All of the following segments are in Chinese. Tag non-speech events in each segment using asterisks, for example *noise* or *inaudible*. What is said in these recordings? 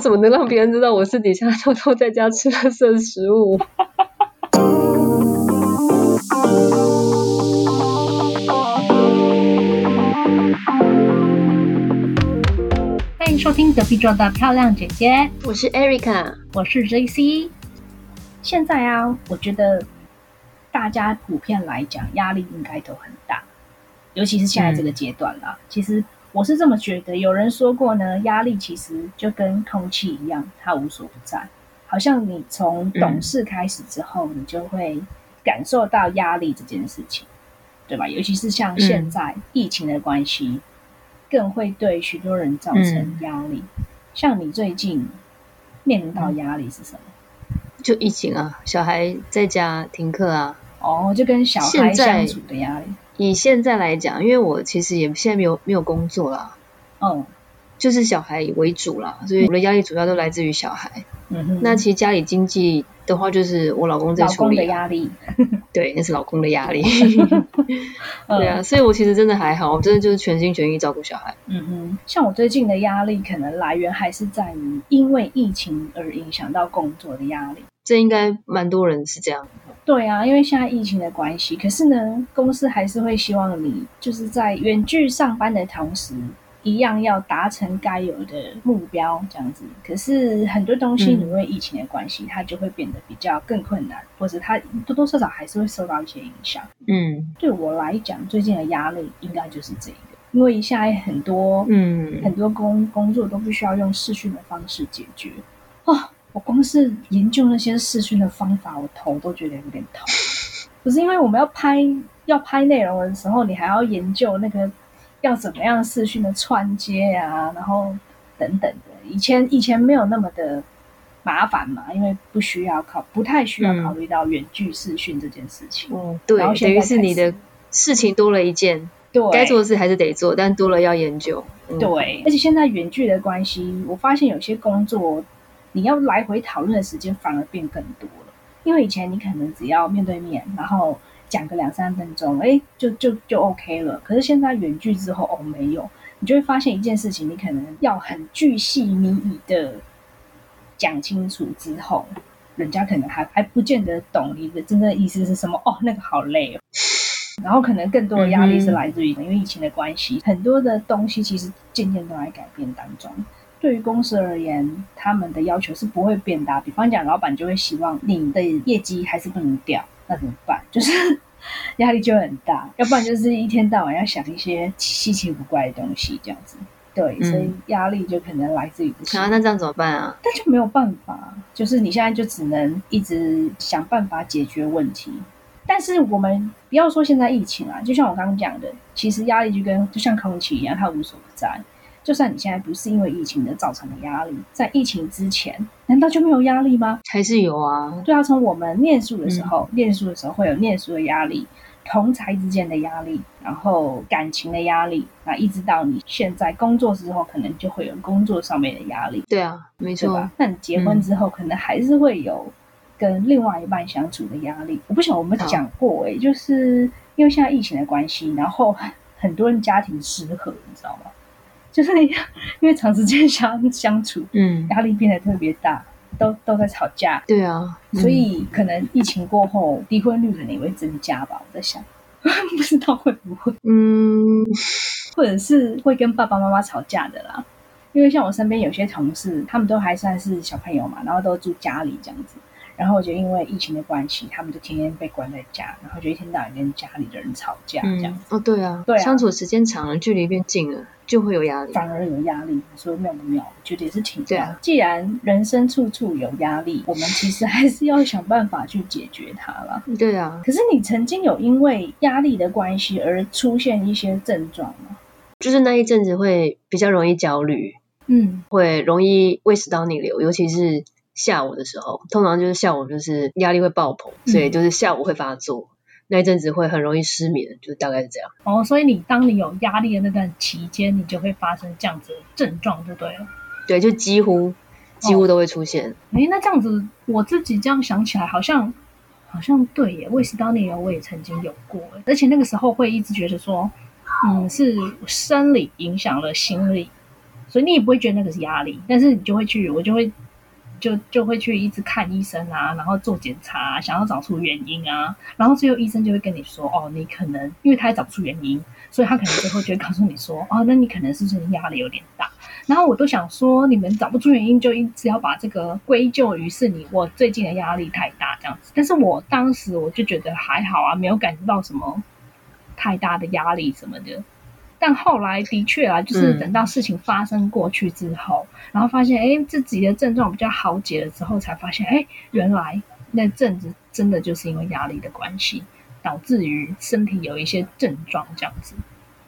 我怎么能让别人知道我私底下偷偷在家吃了色食物？欢迎收听隔壁桌的漂亮姐姐，我是 Erica，我是 JC。现在啊，我觉得大家普遍来讲压力应该都很大，尤其是现在这个阶段啦。其实我是这么觉得，有人说过呢，压力其实就跟空气一样，它无所不在。好像你从懂事开始之后，你就会感受到压力这件事情，对吧？尤其是像现在疫情的关系，更会对许多人造成压力。像你最近面临到压力是什么？就疫情啊，小孩在家停课啊。哦，就跟小孩相处的压力。以现在来讲，因为我其实也现在没有没有工作啦，嗯，就是小孩为主啦，所以我的压力主要都来自于小孩。嗯哼，那其实家里经济的话，就是我老公在处理。的压力，*laughs* 对，那是老公的压力。*laughs* 对啊，所以我其实真的还好，我真的就是全心全意照顾小孩。嗯哼，像我最近的压力，可能来源还是在于因为疫情而影响到工作的压力。这应该蛮多人是这样。对啊，因为现在疫情的关系，可是呢，公司还是会希望你就是在远距上班的同时，一样要达成该有的目标，这样子。可是很多东西因为疫情的关系，它就会变得比较更困难，或者它多多少少还是会受到一些影响。嗯，对我来讲，最近的压力应该就是这个，因为现在很多嗯很多工工作都必须要用视讯的方式解决啊。我光是研究那些视讯的方法，我头都觉得有点痛。不是因为我们要拍要拍内容的时候，你还要研究那个要怎么样视讯的串接啊，然后等等的。以前以前没有那么的麻烦嘛，因为不需要考，不太需要考虑到远距视讯这件事情。嗯，对，等于是你的事情多了一件，对，该做的事还是得做，但多了要研究。对，而且现在远距的关系，我发现有些工作。你要来回讨论的时间反而变更多了，因为以前你可能只要面对面，然后讲个两三分钟，哎，就就就 OK 了。可是现在远距之后，哦，没有，你就会发现一件事情，你可能要很巨细靡遗的讲清楚之后，人家可能还还不见得懂你的真正意思是什么。哦，那个好累哦。*laughs* 然后可能更多的压力是来自于因为疫情的关系，很多的东西其实渐渐都在改变当中。对于公司而言，他们的要求是不会变大。比方讲，老板就会希望你的业绩还是不能掉，那怎么办？就是 *laughs* 压力就很大。要不然就是一天到晚要想一些稀奇古怪的东西，这样子。对，所以压力就可能来自于这些。啊，那这样怎么办啊？那就没有办法，就是你现在就只能一直想办法解决问题。但是我们不要说现在疫情啊，就像我刚刚讲的，其实压力就跟就像空气一样，它无所不在。就算你现在不是因为疫情的造成的压力，在疫情之前，难道就没有压力吗？还是有啊。对啊，从我们念书的时候，念书的时候会有念书的压力，同才之间的压力，然后感情的压力，那一直到你现在工作之后，可能就会有工作上面的压力。对啊，没错。那你结婚之后，可能还是会有跟另外一半相处的压力。我不晓得我们讲过欸，就是因为现在疫情的关系，然后很多人家庭失和，你知道吗？就是因为长时间相相处，嗯，压力变得特别大，都都在吵架。对啊，所以可能疫情过后，离婚率可能也会增加吧。我在想，*laughs* 不知道会不会，嗯，或者是会跟爸爸妈妈吵架的啦。因为像我身边有些同事，他们都还算是小朋友嘛，然后都住家里这样子。然后我就因为疫情的关系，他们就天天被关在家，然后就一天到晚跟家里的人吵架这样。哦，对啊，对啊，相处时间长了，距离变近了，就会有压力，反而有压力。你说妙不妙？我觉得也是挺对啊既然人生处处有压力，我们其实还是要想办法去解决它了。对啊。可是你曾经有因为压力的关系而出现一些症状吗？就是那一阵子会比较容易焦虑，嗯，会容易胃食道逆流，尤其是。下午的时候，通常就是下午就是压力会爆棚，所以就是下午会发作，那一阵子会很容易失眠，就大概是这样。哦，所以你当你有压力的那段期间，你就会发生这样子的症状，就对了。对，就几乎几乎都会出现。哎，那这样子，我自己这样想起来，好像好像对耶。胃食道逆流我也曾经有过，而且那个时候会一直觉得说，嗯，是生理影响了心理。所以你也不会觉得那个是压力，但是你就会去，我就会就就会去一直看医生啊，然后做检查，想要找出原因啊，然后最后医生就会跟你说，哦，你可能因为他也找不出原因，所以他可能最后就会告诉你说，哦，那你可能是不是压力有点大？然后我都想说，你们找不出原因，就一直要把这个归咎于是你我最近的压力太大这样子。但是我当时我就觉得还好啊，没有感觉到什么太大的压力什么的。但后来的确啊，就是等到事情发生过去之后，然后发现哎自己的症状比较好解了之后，才发现哎原来那阵子真的就是因为压力的关系，导致于身体有一些症状这样子。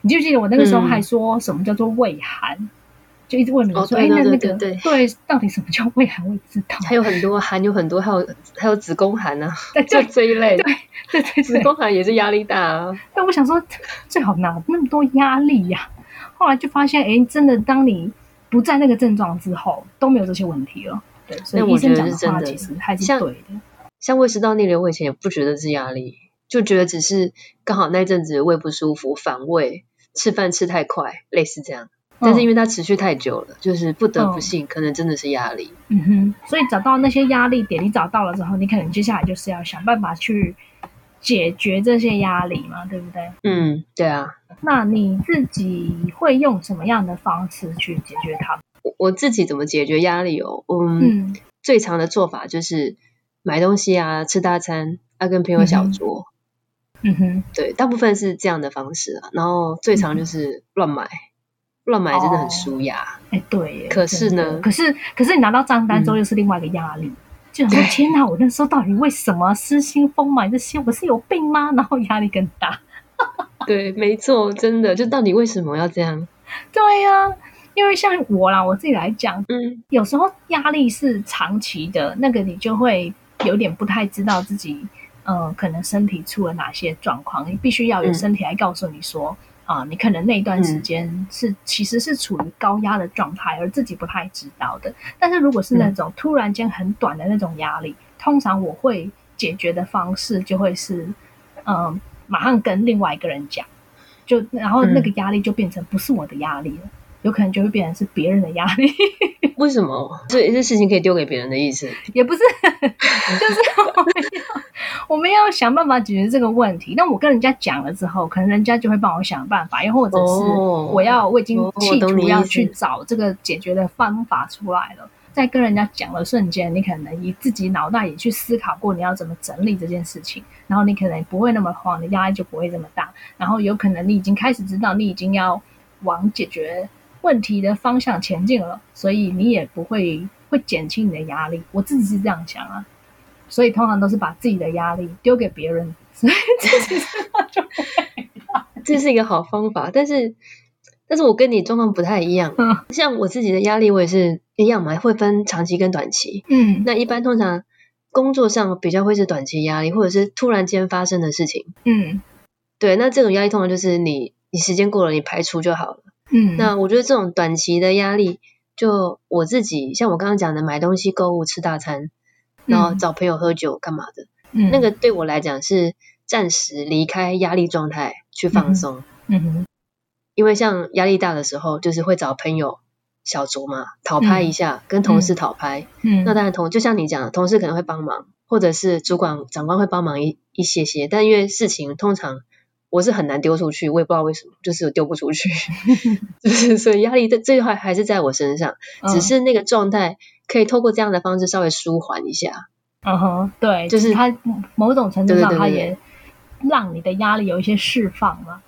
你记不记得我那个时候还说什么叫做胃寒？就一直问你说：“哎，那那个对，到底什么叫胃寒？我知道，还有很多寒，有很多，还有还有子宫寒啊，就 *laughs* 这一类。对对对，子宫寒也是压力大啊。但我想说，最好哪那么多压力呀？后来就发现，哎，真的，当你不在那个症状之后，都没有这些问题了。对，所以医生讲的话其实还是对的。像胃食道逆流，我以前也不觉得是压力，就觉得只是刚好那阵子胃不舒服，反胃，吃饭吃太快，类似这样。但是因为它持续太久了，就是不得不信，可能真的是压力。嗯哼，所以找到那些压力点，你找到了之后，你可能接下来就是要想办法去解决这些压力嘛，对不对？嗯，对啊。那你自己会用什么样的方式去解决它？我我自己怎么解决压力哦？嗯，最常的做法就是买东西啊，吃大餐，要跟朋友小酌。嗯哼，对，大部分是这样的方式啊。然后最常就是乱买。乱买真的很舒压，哎，对。可是呢，可是可是你拿到账单之后又是另外一个压力，就说天哪，我那时候到底为什么失心疯买这些？我是有病吗？然后压力更大。*laughs* 对，没错，真的，就到底为什么要这样？对呀，因为像我啦，我自己来讲，嗯，有时候压力是长期的，那个你就会有点不太知道自己，嗯，可能身体出了哪些状况，你必须要有身体来告诉你说。啊，你可能那段时间是其实是处于高压的状态，而自己不太知道的。但是如果是那种突然间很短的那种压力，通常我会解决的方式就会是，嗯，马上跟另外一个人讲，就然后那个压力就变成不是我的压力了。有可能就会变成是别人的压力，*laughs* 为什么？这这事情可以丢给别人的意思？也不是，*laughs* 就是我们要 *laughs* 我们要想办法解决这个问题。那我跟人家讲了之后，可能人家就会帮我想办法，又或者是我要我已经企图要去找这个解决的方法出来了，在跟人家讲的瞬间，你可能你自己脑袋也去思考过你要怎么整理这件事情，然后你可能不会那么慌，你压力就不会这么大，然后有可能你已经开始知道你已经要往解决。问题的方向前进了，所以你也不会会减轻你的压力。我自己是这样想啊，所以通常都是把自己的压力丢给别人，*laughs* 所以自己就这是一个好方法。但是，但是我跟你状况不太一样。嗯，像我自己的压力，我也是一样嘛，会分长期跟短期。嗯，那一般通常工作上比较会是短期压力，或者是突然间发生的事情。嗯，对，那这种压力通常就是你你时间过了，你排除就好了。嗯，那我觉得这种短期的压力，就我自己像我刚刚讲的，买东西、购物、吃大餐，然后找朋友喝酒干嘛的，嗯，那个对我来讲是暂时离开压力状态去放松。嗯哼，因为像压力大的时候，就是会找朋友小酌嘛，讨拍一下，跟同事讨拍。嗯，那当然同就像你讲，同事可能会帮忙，或者是主管长官会帮忙一一些些，但因为事情通常。我是很难丢出去，我也不知道为什么，就是丢不出去，*laughs* *laughs* 就是所以压力的这句话还是在我身上，只是那个状态可以透过这样的方式稍微舒缓一下。嗯哼，对，就是它某种程度上，它也让你的压力有一些释放嘛。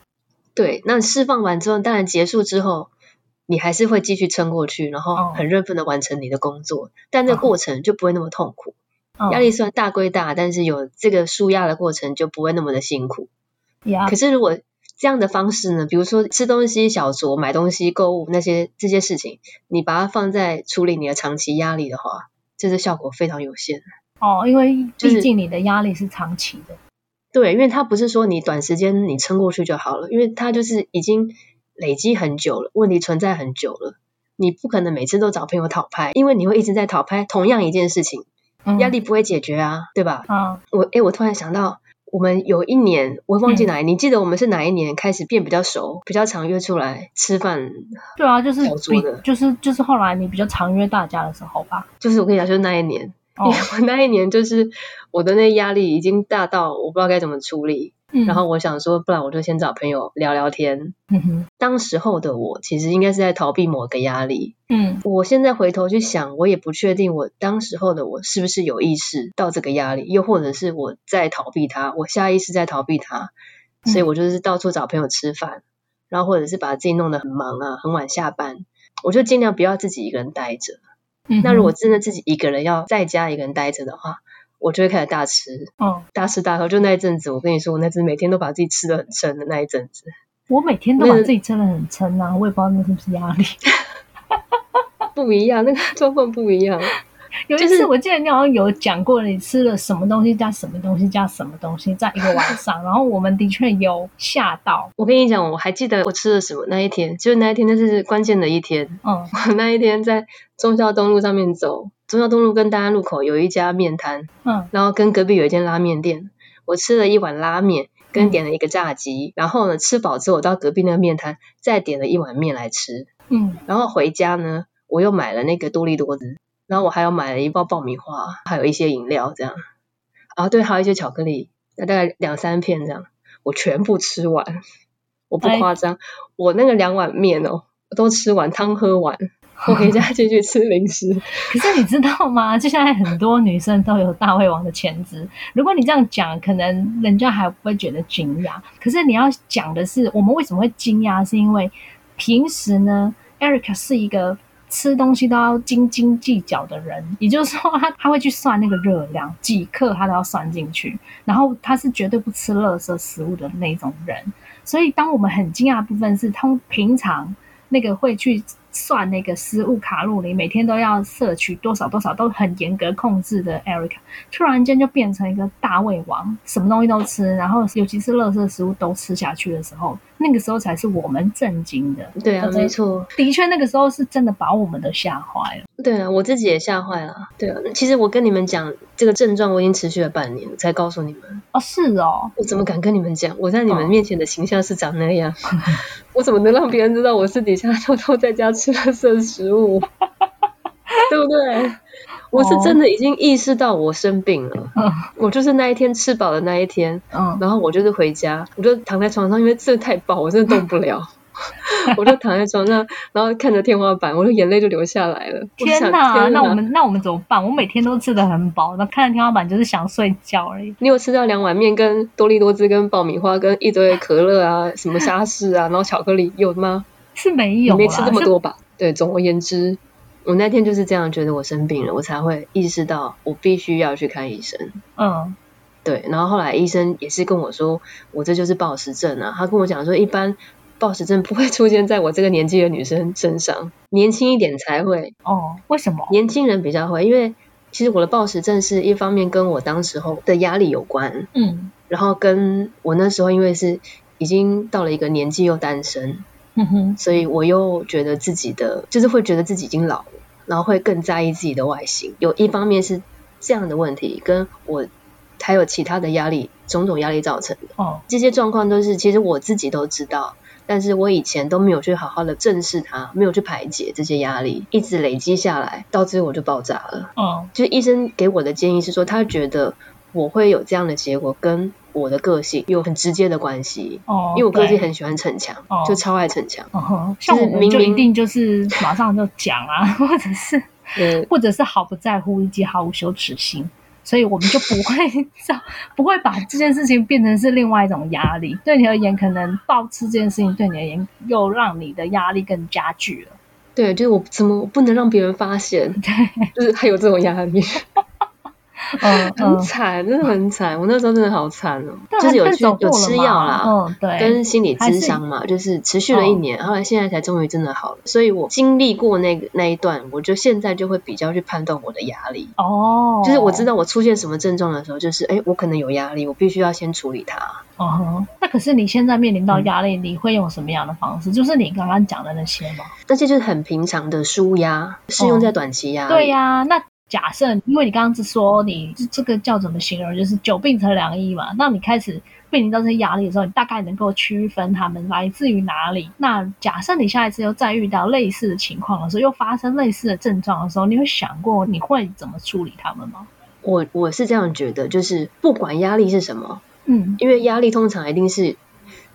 对，那释放完之后，当然结束之后，你还是会继续撑过去，然后很认份的完成你的工作，但这个过程就不会那么痛苦。压力虽然大归大，但是有这个舒压的过程就不会那么的辛苦。可是如果这样的方式呢？比如说吃东西、小酌、买东西、购物那些这些事情，你把它放在处理你的长期压力的话，这是效果非常有限。哦，因为毕竟你的压力是长期的。对，因为它不是说你短时间你撑过去就好了，因为它就是已经累积很久了，问题存在很久了。你不可能每次都找朋友讨拍，因为你会一直在讨拍同样一件事情，压力不会解决啊，对吧？嗯。我哎，我突然想到。我们有一年我忘记哪，你记得我们是哪一年开始变比较熟，比较常约出来吃饭？对啊，就是比就是就是后来你比较常约大家的时候吧。就是我跟你讲，就是那一年，因为我那一年就是我的那压力已经大到我不知道该怎么处理。然后我想说，不然我就先找朋友聊聊天。嗯哼，当时候的我其实应该是在逃避某个压力。嗯，我现在回头去想，我也不确定我当时候的我是不是有意识到这个压力，又或者是我在逃避它，我下意识在逃避它，所以我就是到处找朋友吃饭，然后或者是把自己弄得很忙啊，很晚下班，我就尽量不要自己一个人待着。那如果真的自己一个人要在家一个人待着的话，我就会开始大吃，嗯，大吃大喝。就那一阵子，我跟你说，我那阵每天都把自己吃的很撑的那一阵子。我每天都把自己撑的很撑啊，我也不知道那是不是压力。*laughs* 不一样，那个状况不一样。有一次，我记得你好像有讲过，你吃了什么东西加什么东西加什么东西，在一个晚上，然后我们的确有吓到。我跟你讲，我还记得我吃了什么那一天，就是那一天，那是关键的一天。嗯，*laughs* 我那一天在忠孝东路上面走，忠孝东路跟大安路口有一家面摊，嗯，然后跟隔壁有一间拉面店，我吃了一碗拉面，跟点了一个炸鸡，然后呢，吃饱之后我到隔壁那个面摊再点了一碗面来吃，嗯，然后回家呢，我又买了那个多利多汁。然后我还有买了一包爆米花，还有一些饮料这样，啊对，还有一些巧克力，大概两三片这样，我全部吃完，我不夸张，我那个两碗面哦，都吃完，汤喝完，我回家继续吃零食。*laughs* 可是你知道吗？就现在很多女生都有大胃王的潜质，如果你这样讲，可能人家还不会觉得惊讶。可是你要讲的是，我们为什么会惊讶？是因为平时呢，Erica 是一个。吃东西都要斤斤计较的人，也就是说，他他会去算那个热量，几克他都要算进去，然后他是绝对不吃垃圾食物的那种人。所以，当我们很惊讶的部分是，他平常那个会去算那个食物卡路里，每天都要摄取多少多少，都很严格控制的 Erica，突然间就变成一个大胃王，什么东西都吃，然后尤其是垃圾食物都吃下去的时候。那个时候才是我们震惊的，对啊，没错，的确那个时候是真的把我们都吓坏了。对啊，我自己也吓坏了。对啊，其实我跟你们讲这个症状，我已经持续了半年才告诉你们。哦，是哦，我怎么敢跟你们讲？我在你们面前的形象是长那样，*laughs* 我怎么能让别人知道我私底下偷偷在家吃了色食物？*laughs* 对不对？我是真的已经意识到我生病了，我就是那一天吃饱的那一天，然后我就是回家，我就躺在床上，因为吃的太饱，我真的动不了，*laughs* 我就躺在床上，然后看着天花板，我的眼泪就流下来了。天哪，那我们那我们怎么办？我每天都吃的很饱，那看着天花板就是想睡觉而已。你有吃到两碗面、跟多利多汁、跟爆米花、跟一堆可乐啊，什么沙士啊，然后巧克力有吗？是没有，没吃这么多吧？对，总而言之。我那天就是这样觉得我生病了，我才会意识到我必须要去看医生。嗯，对。然后后来医生也是跟我说，我这就是暴食症啊。他跟我讲说，一般暴食症不会出现在我这个年纪的女生身上，年轻一点才会。哦，为什么？年轻人比较会，因为其实我的暴食症是一方面跟我当时候的压力有关。嗯。然后跟我那时候因为是已经到了一个年纪又单身。嗯哼，所以我又觉得自己的就是会觉得自己已经老了，然后会更在意自己的外形。有一方面是这样的问题，跟我还有其他的压力，种种压力造成的。哦，这些状况都是其实我自己都知道，但是我以前都没有去好好的正视它，没有去排解这些压力，一直累积下来，到最后我就爆炸了。哦，就医生给我的建议是说，他觉得我会有这样的结果跟。我的个性有很直接的关系，哦，因为我个性很喜欢逞强，就超爱逞强，哦像我们就一定就是马上就讲啊，*laughs* 或者是，或者是毫不在乎以及毫无羞耻心，所以我们就不会 *laughs* 不会把这件事情变成是另外一种压力。对你而言，可能暴吃这件事情对你而言又让你的压力更加剧了。对，就是我怎么不能让别人发现？*laughs* 对，就是还有这种压力。*laughs* 嗯，很惨，真的很惨。我那时候真的好惨哦，就是有去有吃药啦，嗯，对，跟心理咨商嘛，就是持续了一年，后来现在才终于真的好了。所以我经历过那个那一段，我就现在就会比较去判断我的压力。哦，就是我知道我出现什么症状的时候，就是哎，我可能有压力，我必须要先处理它。哦，那可是你现在面临到压力，你会用什么样的方式？就是你刚刚讲的那些吗？那些就是很平常的舒压，适用在短期压力。对呀，那。假设，因为你刚刚是说你这这个叫怎么形容，就是久病成良医嘛。那你开始面临到这些压力的时候，你大概能够区分他们来自于哪里？那假设你下一次又再遇到类似的情况的时候，又发生类似的症状的时候，你会想过你会怎么处理他们吗？我我是这样觉得，就是不管压力是什么，嗯，因为压力通常一定是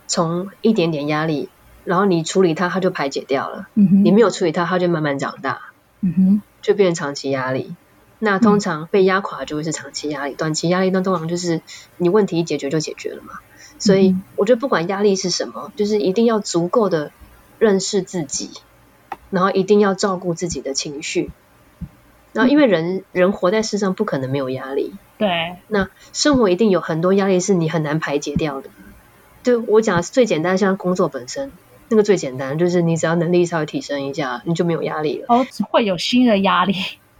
从一点点压力，然后你处理它，它就排解掉了。嗯哼，你没有处理它，它就慢慢长大。嗯哼，就变成长期压力。那通常被压垮就会是长期压力，短期压力那通常就是你问题一解决就解决了嘛。所以我觉得不管压力是什么，就是一定要足够的认识自己，然后一定要照顾自己的情绪。然后因为人人活在世上不可能没有压力，对。那生活一定有很多压力是你很难排解掉的。就我讲最简单，像工作本身，那个最简单就是你只要能力稍微提升一下，你就没有压力了。哦，会有新的压力。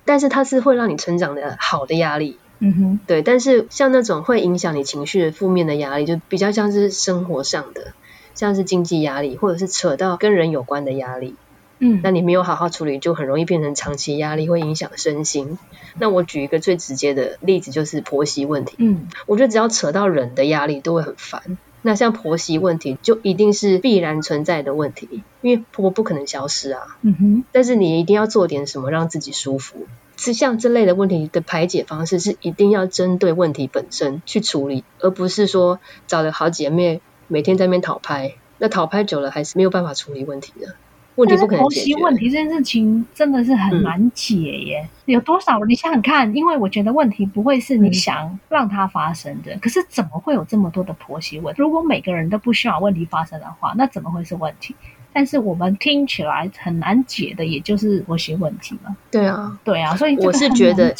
但是它是会让你成长的好的压力，嗯哼，对。但是像那种会影响你情绪的负面的压力，就比较像是生活上的，像是经济压力，或者是扯到跟人有关的压力，嗯，那你没有好好处理，就很容易变成长期压力，会影响身心。那我举一个最直接的例子，就是婆媳问题，嗯，我觉得只要扯到人的压力，都会很烦。那像婆媳问题，就一定是必然存在的问题，因为婆婆不可能消失啊。嗯哼。但是你一定要做点什么让自己舒服。是像这类的问题的排解方式，是一定要针对问题本身去处理，而不是说找了好姐妹每天在那边讨拍。那讨拍久了，还是没有办法处理问题的。问题不可能解决。问题这件事情真的是很难解耶。有多少？你想想看，因为我觉得问题不会是你想让它发生的。可是怎么会有这么多的婆媳问？如果每个人都不希望问题发生的话，那怎么会是问题？但是我们听起来很难解的，也就是婆媳问题嘛。对啊，对啊，所以我是觉得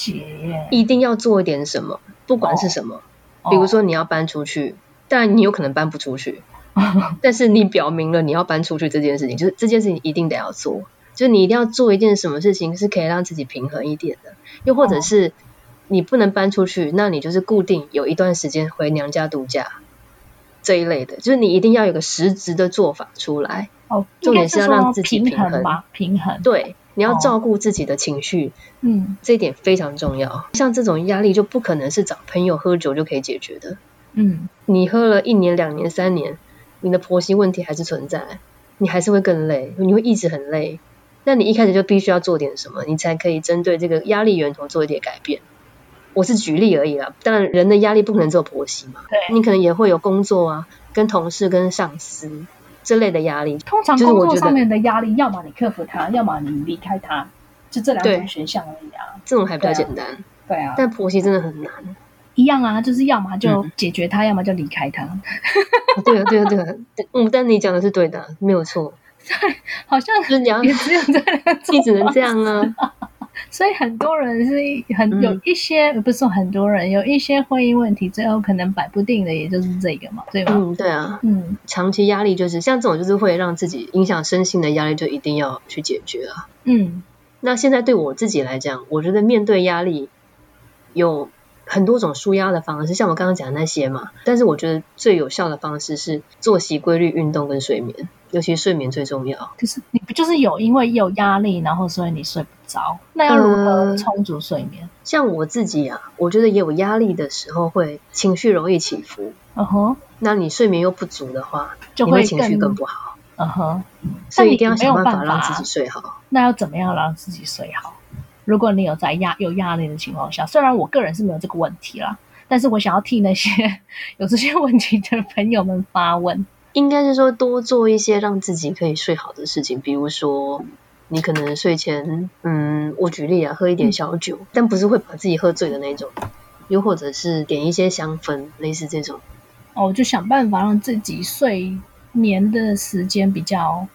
一定要做一点什么，不管是什么。比如说你要搬出去，但你有可能搬不出去。*laughs* 但是你表明了你要搬出去这件事情，就是这件事情一定得要做，就是你一定要做一件什么事情是可以让自己平衡一点的，又或者是你不能搬出去，那你就是固定有一段时间回娘家度假这一类的，就是你一定要有个实质的做法出来。哦，重点是要让自己平衡吧，平衡。对，你要照顾自己的情绪，嗯，这一点非常重要。像这种压力就不可能是找朋友喝酒就可以解决的，嗯，你喝了一年、两年、三年。你的婆媳问题还是存在，你还是会更累，你会一直很累。那你一开始就必须要做点什么，你才可以针对这个压力源头做一点改变。我是举例而已啦，当然人的压力不可能只有婆媳嘛，对，你可能也会有工作啊，跟同事、跟上司这类的压力。通常工作上面的压力，要么你克服它，要么你离开它，就这两种选项而已啊。这种还比较简单，对啊，但婆媳真的很难。一样啊，就是要么就解决他，要么就离开他。对啊，对啊，对啊，嗯，但你讲的是对的，没有错。对，*laughs* 好像是你要只有这样，*laughs* 你只能这样啊。*laughs* 所以很多人是很有一些，不是说很多人有一些婚姻问题，最后可能摆不定的，也就是这个嘛，对吧？嗯，对啊，嗯，长期压力就是像这种，就是会让自己影响身心的压力，就一定要去解决啊。嗯，那现在对我自己来讲，我觉得面对压力有。很多种舒压的方式，像我刚刚讲的那些嘛。但是我觉得最有效的方式是作息规律、运动跟睡眠，尤其睡眠最重要。可是你不就是有因为有压力，然后所以你睡不着？那要如何充足睡眠？像我自己啊，我觉得也有压力的时候会情绪容易起伏。嗯哼，那你睡眠又不足的话，就会情绪更不好。嗯哼，所以一定要想办法让自己睡好。那要怎么样让自己睡好？如果你有在压有压力的情况下，虽然我个人是没有这个问题啦，但是我想要替那些 *laughs* 有这些问题的朋友们发问，应该是说多做一些让自己可以睡好的事情，比如说你可能睡前，嗯，我举例啊，喝一点小酒，但不是会把自己喝醉的那种，又或者是点一些香氛，类似这种。哦，就想办法让自己睡眠的时间比较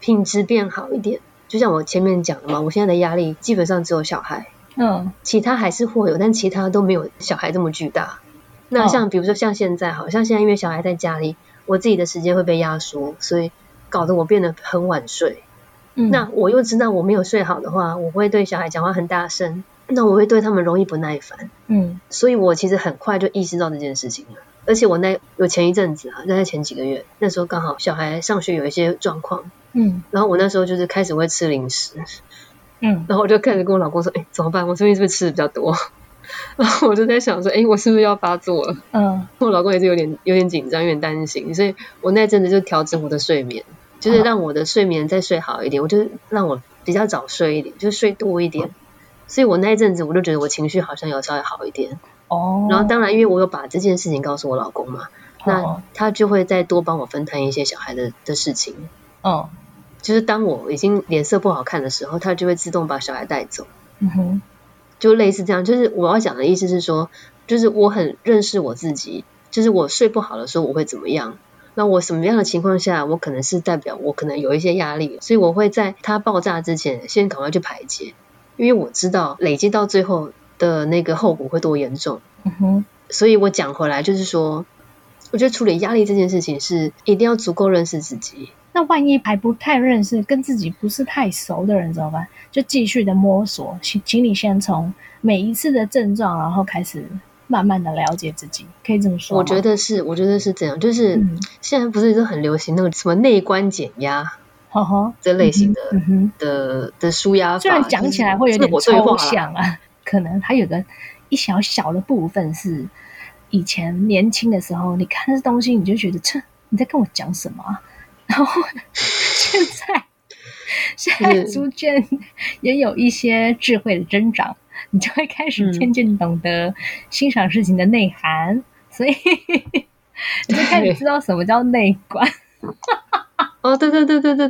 品质变好一点。就像我前面讲的嘛，我现在的压力基本上只有小孩，嗯，其他还是会有，但其他都没有小孩这么巨大。那像比如说像现在，好像现在因为小孩在家里，我自己的时间会被压缩，所以搞得我变得很晚睡。嗯那我又知道我没有睡好的话，我会对小孩讲话很大声，那我会对他们容易不耐烦。嗯，所以我其实很快就意识到这件事情了。而且我那有前一阵子啊，在前几个月，那时候刚好小孩上学有一些状况。嗯，然后我那时候就是开始会吃零食，嗯，然后我就开始跟我老公说，哎，怎么办？我最近是不是吃的比较多？*laughs* 然后我就在想说，哎，我是不是要发作了？嗯，我老公也是有点有点紧张，有点担心，所以我那阵子就调整我的睡眠，就是让我的睡眠再睡好一点，我就让我比较早睡一点，就睡多一点。所以我那一阵子我就觉得我情绪好像有稍微好一点。哦。然后当然，因为我有把这件事情告诉我老公嘛，那他就会再多帮我分摊一些小孩的的事情。哦。就是当我已经脸色不好看的时候，他就会自动把小孩带走。嗯哼。就类似这样，就是我要讲的意思是说，就是我很认识我自己，就是我睡不好的时候我会怎么样，那我什么样的情况下，我可能是代表我可能有一些压力，所以我会在它爆炸之前先赶快去排解，因为我知道累积到最后的那个后果会多严重。嗯哼，所以我讲回来就是说，我觉得处理压力这件事情是一定要足够认识自己。那万一还不太认识、跟自己不是太熟的人怎么办？就继续的摸索，请请你先从每一次的症状，然后开始慢慢的了解自己，可以这么说我觉得是，我觉得是这样。就是现在不是都很流行那个什么内观减压，呵呵，这类型的的的舒压法。虽然讲起来会有点抽象啊，可能还有个一小小的部分是以前年轻的时候，你看这东西你就觉得，切，你在跟我讲什么？然后现在，现在逐渐也有一些智慧的增长，你就会开始渐渐懂得欣赏事情的内涵，所以 *laughs* 你就开始知道什么叫内观。哦，对对对对对，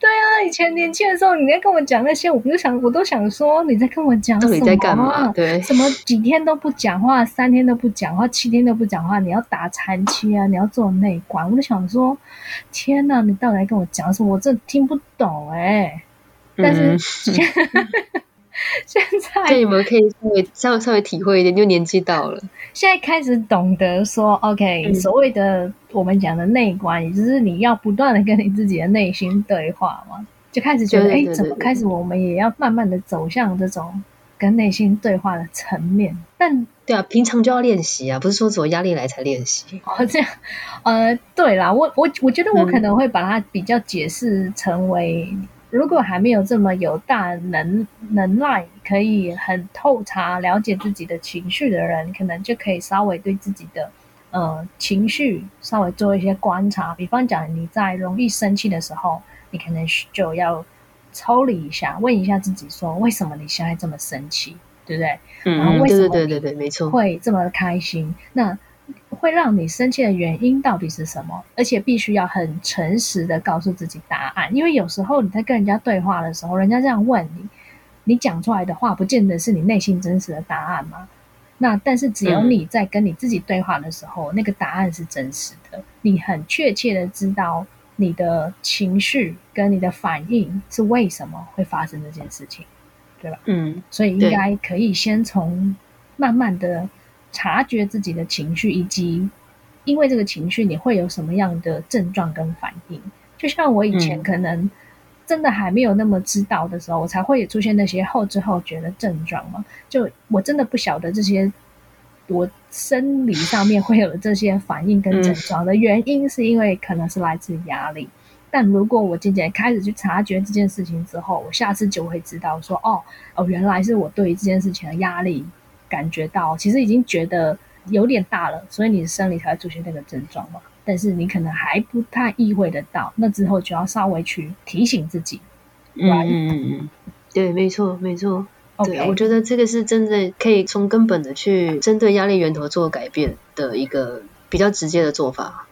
对啊！以前年轻的时候，你在跟我讲那些，我就想，我都想说你在跟我讲什么？在干嘛？对，什么几天都不讲话，三天都不讲话，七天都不讲话，你要打残期啊，你要做内观，我就想说，天哪，你到底在跟我讲什么？我真听不懂哎。但是。*laughs* *laughs* 现在，就你们可以稍微稍微稍微体会一点，就年纪到了，现在开始懂得说，OK，所谓的我们讲的内观，也就是你要不断的跟你自己的内心对话嘛，就开始觉得，哎，怎么开始我们也要慢慢的走向这种跟内心对话的层面？但对啊，平常就要练习啊，不是说只有压力来才练习。哦，这样，呃，对啦，我我我觉得我可能会把它比较解释成为。如果还没有这么有大能能耐，可以很透察了解自己的情绪的人，可能就可以稍微对自己的呃情绪稍微做一些观察。比方讲，你在容易生气的时候，你可能就要抽离一下，问一下自己说：为什么你现在这么生气？对不对？嗯，然后为什么对对对对没错会这么开心？那会让你生气的原因到底是什么？而且必须要很诚实的告诉自己答案，因为有时候你在跟人家对话的时候，人家这样问你，你讲出来的话不见得是你内心真实的答案嘛。那但是只有你在跟你自己对话的时候，那个答案是真实的，你很确切的知道你的情绪跟你的反应是为什么会发生这件事情，对吧？嗯，所以应该可以先从慢慢的。察觉自己的情绪，以及因为这个情绪你会有什么样的症状跟反应？就像我以前可能真的还没有那么知道的时候，我才会出现那些后知后觉的症状嘛。就我真的不晓得这些我生理上面会有这些反应跟症状的原因，是因为可能是来自压力。但如果我渐渐开始去察觉这件事情之后，我下次就会知道说，哦哦，原来是我对于这件事情的压力。感觉到其实已经觉得有点大了，所以你的生理才会出现那个症状嘛。但是你可能还不太意会得到，那之后就要稍微去提醒自己。嗯嗯嗯嗯，对，没错没错。对，我觉得这个是真的可以从根本的去针对压力源头做改变的一个比较直接的做法。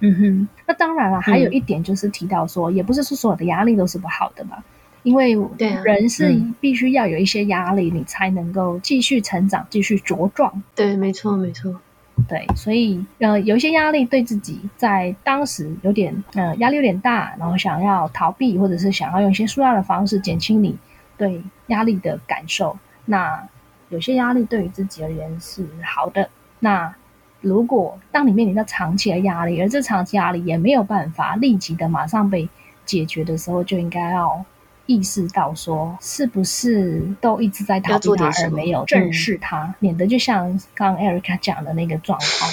嗯哼，那当然了，还有一点就是提到说，也不是说所有的压力都是不好的嘛。因为人是必须要有一些压力，你才能够继续成长、继续茁壮。对，没错，没错。对，所以呃，有一些压力对自己在当时有点呃压力有点大，然后想要逃避，或者是想要用一些舒压的方式减轻你对压力的感受。那有些压力对于自己而言是好的。那如果当你面临到长期的压力，而这长期压力也没有办法立即的马上被解决的时候，就应该要。意识到说，是不是都一直在逃避他，而没有正视他，免得就像刚刚 Erica 讲的那个状况，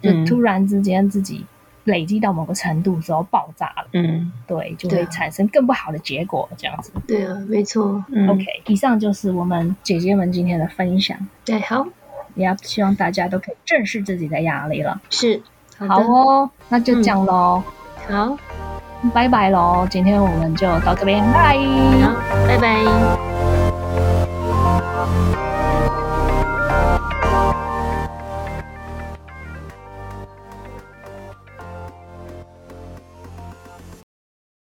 就突然之间自己累积到某个程度之后爆炸了，嗯，对，就会产生更不好的结果，这样子。对啊，没错。OK，以上就是我们姐姐们今天的分享。对，好，也要希望大家都可以正视自己的压力了。是，好哦，那就这样喽。好，拜拜喽，今天我们就到这边，拜，拜，拜拜。